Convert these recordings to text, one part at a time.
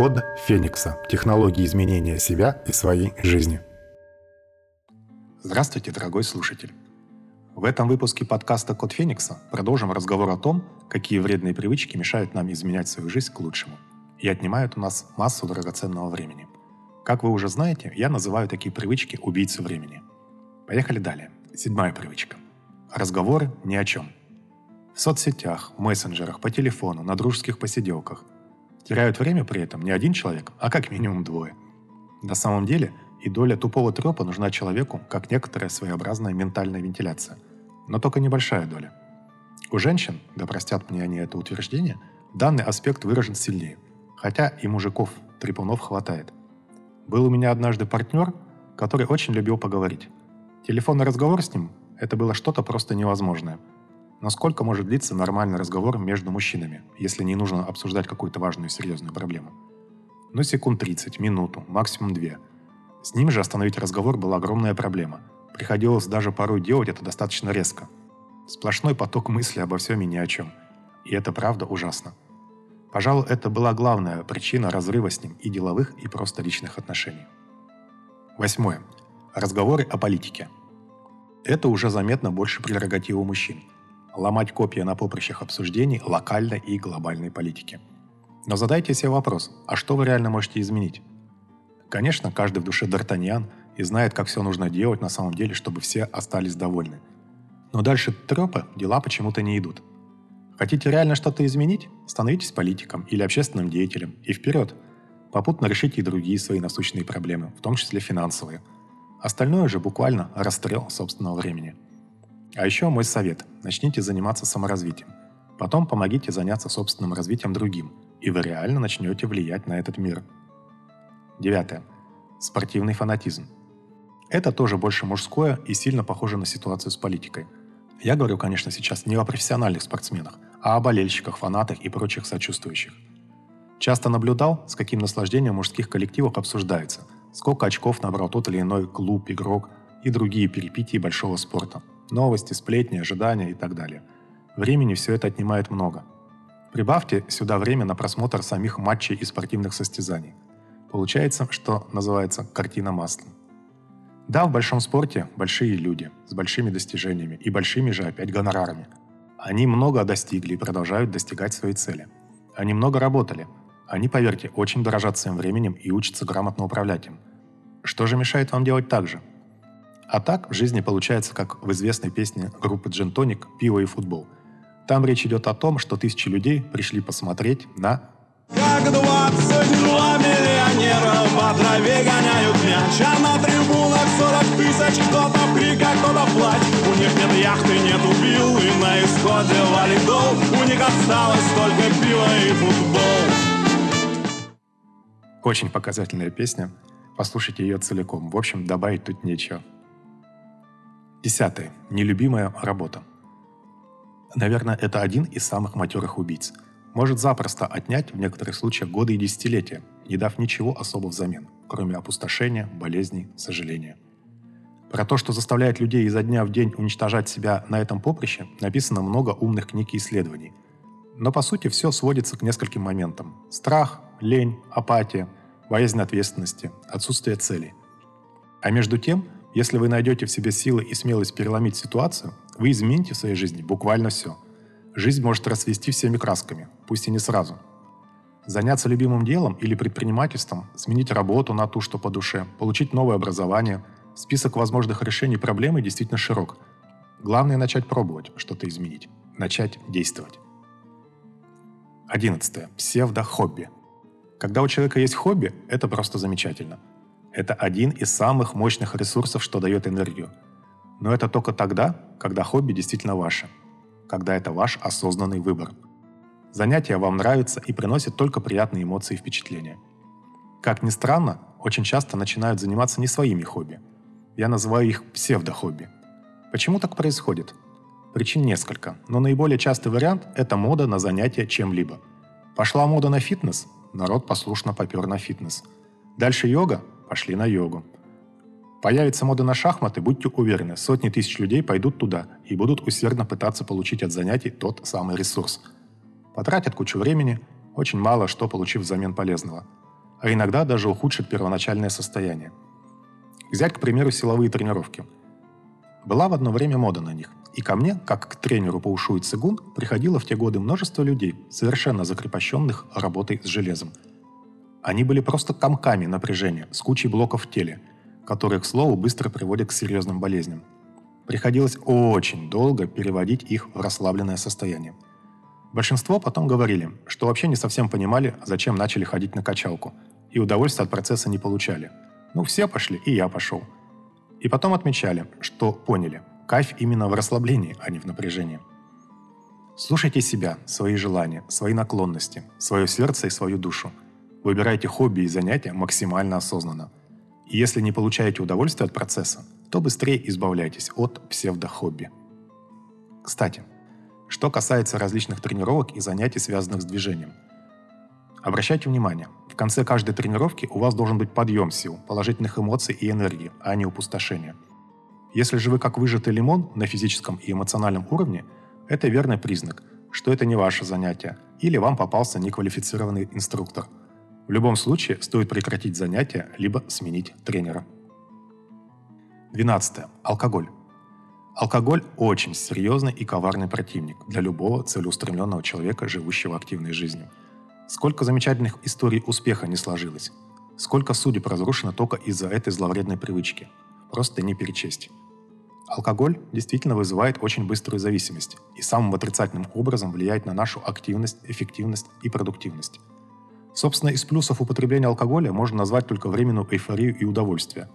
Код Феникса. Технологии изменения себя и своей жизни. Здравствуйте, дорогой слушатель. В этом выпуске подкаста «Код Феникса» продолжим разговор о том, какие вредные привычки мешают нам изменять свою жизнь к лучшему и отнимают у нас массу драгоценного времени. Как вы уже знаете, я называю такие привычки убийцы времени. Поехали далее. Седьмая привычка. Разговоры ни о чем. В соцсетях, в мессенджерах, по телефону, на дружеских посиделках. Теряют время при этом не один человек, а как минимум двое. На самом деле и доля тупого трепа нужна человеку, как некоторая своеобразная ментальная вентиляция. Но только небольшая доля. У женщин, да простят мне они это утверждение, данный аспект выражен сильнее. Хотя и мужиков, трепунов хватает. Был у меня однажды партнер, который очень любил поговорить. Телефонный разговор с ним – это было что-то просто невозможное. Но сколько может длиться нормальный разговор между мужчинами, если не нужно обсуждать какую-то важную серьезную проблему? Ну, секунд 30, минуту, максимум 2. С ним же остановить разговор была огромная проблема. Приходилось даже порой делать это достаточно резко. Сплошной поток мыслей обо всем и ни о чем. И это правда ужасно. Пожалуй, это была главная причина разрыва с ним и деловых, и просто личных отношений. Восьмое. Разговоры о политике. Это уже заметно больше прерогатива мужчин. Ломать копья на поприщах обсуждений локальной и глобальной политики. Но задайте себе вопрос, а что вы реально можете изменить? Конечно, каждый в душе Д'Артаньян и знает, как все нужно делать на самом деле, чтобы все остались довольны. Но дальше трепа дела почему-то не идут. Хотите реально что-то изменить? Становитесь политиком или общественным деятелем и вперед. Попутно решите и другие свои насущные проблемы, в том числе финансовые – Остальное же буквально расстрел собственного времени. А еще мой совет – начните заниматься саморазвитием. Потом помогите заняться собственным развитием другим, и вы реально начнете влиять на этот мир. Девятое. Спортивный фанатизм. Это тоже больше мужское и сильно похоже на ситуацию с политикой. Я говорю, конечно, сейчас не о профессиональных спортсменах, а о болельщиках, фанатах и прочих сочувствующих. Часто наблюдал, с каким наслаждением в мужских коллективах обсуждается – сколько очков набрал тот или иной клуб, игрок и другие перипетии большого спорта. Новости, сплетни, ожидания и так далее. Времени все это отнимает много. Прибавьте сюда время на просмотр самих матчей и спортивных состязаний. Получается, что называется картина маслом. Да, в большом спорте большие люди с большими достижениями и большими же опять гонорарами. Они много достигли и продолжают достигать своей цели. Они много работали – они, поверьте, очень дорожат своим временем и учатся грамотно управлять им. Что же мешает вам делать так же? А так в жизни получается, как в известной песне группы Джентоник «Пиво и футбол». Там речь идет о том, что тысячи людей пришли посмотреть на как 22 миллионера по траве гоняют мяч А на трибунах 40 тысяч Кто-то крик, а кто-то плач У них нет яхты, нет убил И на исходе валидол У них осталось только пиво и футбол очень показательная песня. Послушайте ее целиком. В общем, добавить тут нечего. Десятое. Нелюбимая работа. Наверное, это один из самых матерых убийц. Может запросто отнять в некоторых случаях годы и десятилетия, не дав ничего особо взамен, кроме опустошения, болезней, сожаления. Про то, что заставляет людей изо дня в день уничтожать себя на этом поприще, написано много умных книг и исследований. Но по сути все сводится к нескольким моментам. Страх, лень, апатия, боязнь ответственности, отсутствие целей. А между тем, если вы найдете в себе силы и смелость переломить ситуацию, вы измените в своей жизни буквально все. Жизнь может расцвести всеми красками, пусть и не сразу. Заняться любимым делом или предпринимательством, сменить работу на ту, что по душе, получить новое образование, список возможных решений проблемы действительно широк. Главное начать пробовать что-то изменить, начать действовать. 11. Псевдо-хобби – когда у человека есть хобби, это просто замечательно. Это один из самых мощных ресурсов, что дает энергию. Но это только тогда, когда хобби действительно ваше. Когда это ваш осознанный выбор. Занятия вам нравятся и приносят только приятные эмоции и впечатления. Как ни странно, очень часто начинают заниматься не своими хобби. Я называю их псевдохобби. Почему так происходит? Причин несколько, но наиболее частый вариант – это мода на занятия чем-либо. Пошла мода на фитнес – народ послушно попер на фитнес. Дальше йога, пошли на йогу. Появится мода на шахматы, будьте уверены, сотни тысяч людей пойдут туда и будут усердно пытаться получить от занятий тот самый ресурс. Потратят кучу времени, очень мало что получив взамен полезного. а иногда даже ухудшит первоначальное состояние. Взять, к примеру, силовые тренировки. Была в одно время мода на них, и ко мне, как к тренеру по ушу и цигун, приходило в те годы множество людей, совершенно закрепощенных работой с железом. Они были просто комками напряжения с кучей блоков в теле, которые, к слову, быстро приводят к серьезным болезням. Приходилось очень долго переводить их в расслабленное состояние. Большинство потом говорили, что вообще не совсем понимали, зачем начали ходить на качалку, и удовольствия от процесса не получали. Ну, все пошли, и я пошел. И потом отмечали, что поняли, кайф именно в расслаблении, а не в напряжении. Слушайте себя, свои желания, свои наклонности, свое сердце и свою душу. Выбирайте хобби и занятия максимально осознанно. И если не получаете удовольствие от процесса, то быстрее избавляйтесь от псевдохобби. Кстати, что касается различных тренировок и занятий, связанных с движением. Обращайте внимание, в конце каждой тренировки у вас должен быть подъем сил, положительных эмоций и энергии, а не опустошение – если же вы как выжатый лимон на физическом и эмоциональном уровне, это верный признак, что это не ваше занятие или вам попался неквалифицированный инструктор. В любом случае стоит прекратить занятие либо сменить тренера. 12. Алкоголь. Алкоголь очень серьезный и коварный противник для любого целеустремленного человека, живущего активной жизнью. Сколько замечательных историй успеха не сложилось. Сколько судеб разрушено только из-за этой зловредной привычки. Просто не перечесть. Алкоголь действительно вызывает очень быструю зависимость и самым отрицательным образом влияет на нашу активность, эффективность и продуктивность. Собственно, из плюсов употребления алкоголя можно назвать только временную эйфорию и удовольствие.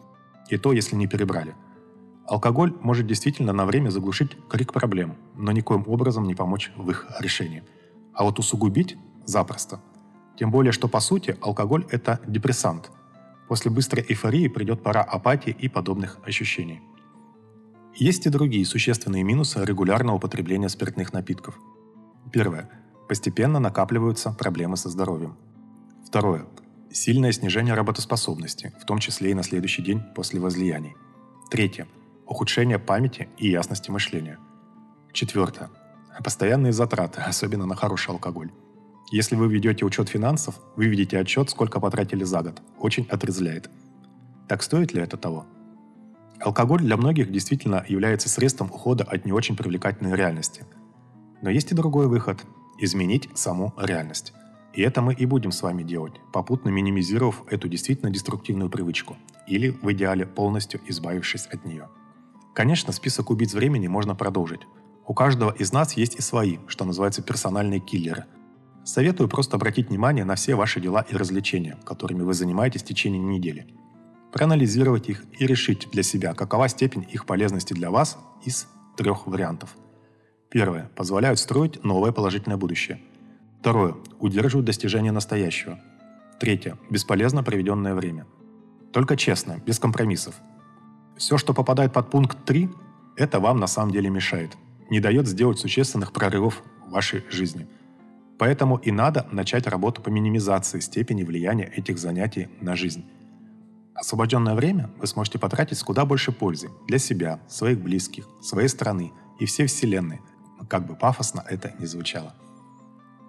И то, если не перебрали. Алкоголь может действительно на время заглушить крик проблем, но никоим образом не помочь в их решении. А вот усугубить – запросто. Тем более, что по сути алкоголь – это депрессант. После быстрой эйфории придет пора апатии и подобных ощущений – есть и другие существенные минусы регулярного употребления спиртных напитков. Первое. Постепенно накапливаются проблемы со здоровьем. Второе. Сильное снижение работоспособности, в том числе и на следующий день после возлияний. Третье. Ухудшение памяти и ясности мышления. Четвертое. Постоянные затраты, особенно на хороший алкоголь. Если вы ведете учет финансов, вы видите отчет, сколько потратили за год. Очень отрезляет. Так стоит ли это того? Алкоголь для многих действительно является средством ухода от не очень привлекательной реальности. Но есть и другой выход – изменить саму реальность. И это мы и будем с вами делать, попутно минимизировав эту действительно деструктивную привычку, или в идеале полностью избавившись от нее. Конечно, список убийц времени можно продолжить. У каждого из нас есть и свои, что называется персональные киллеры. Советую просто обратить внимание на все ваши дела и развлечения, которыми вы занимаетесь в течение недели – проанализировать их и решить для себя, какова степень их полезности для вас из трех вариантов. Первое. Позволяют строить новое положительное будущее. Второе. Удерживают достижение настоящего. Третье. Бесполезно проведенное время. Только честно, без компромиссов. Все, что попадает под пункт 3, это вам на самом деле мешает. Не дает сделать существенных прорывов в вашей жизни. Поэтому и надо начать работу по минимизации степени влияния этих занятий на жизнь. Освобожденное время вы сможете потратить с куда больше пользы для себя, своих близких, своей страны и всей Вселенной, как бы пафосно это ни звучало.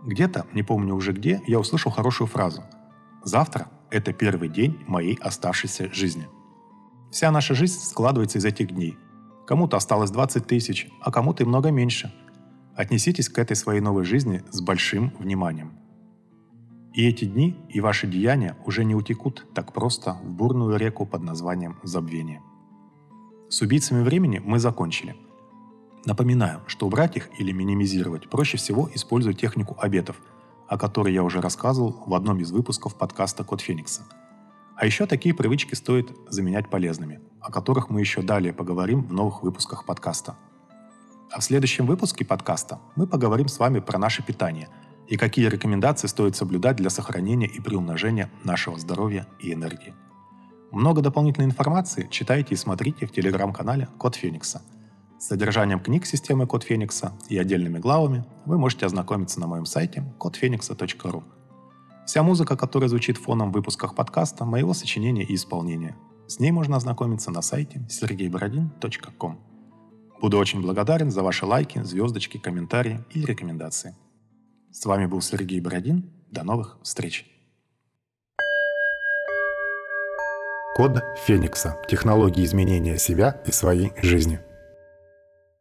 Где-то, не помню уже где, я услышал хорошую фразу «Завтра – это первый день моей оставшейся жизни». Вся наша жизнь складывается из этих дней. Кому-то осталось 20 тысяч, а кому-то и много меньше. Отнеситесь к этой своей новой жизни с большим вниманием – и эти дни и ваши деяния уже не утекут так просто в бурную реку под названием забвение. С убийцами времени мы закончили. Напоминаю, что убрать их или минимизировать проще всего используя технику обетов, о которой я уже рассказывал в одном из выпусков подкаста «Код Феникса». А еще такие привычки стоит заменять полезными, о которых мы еще далее поговорим в новых выпусках подкаста. А в следующем выпуске подкаста мы поговорим с вами про наше питание – и какие рекомендации стоит соблюдать для сохранения и приумножения нашего здоровья и энергии. Много дополнительной информации читайте и смотрите в телеграм-канале Код Феникса. С содержанием книг системы Код Феникса и отдельными главами вы можете ознакомиться на моем сайте kodfenix.ru. Вся музыка, которая звучит фоном в выпусках подкаста, моего сочинения и исполнения. С ней можно ознакомиться на сайте sergeyborodin.com. Буду очень благодарен за ваши лайки, звездочки, комментарии и рекомендации. С вами был Сергей Бородин. До новых встреч! Код Феникса. Технологии изменения себя и своей жизни.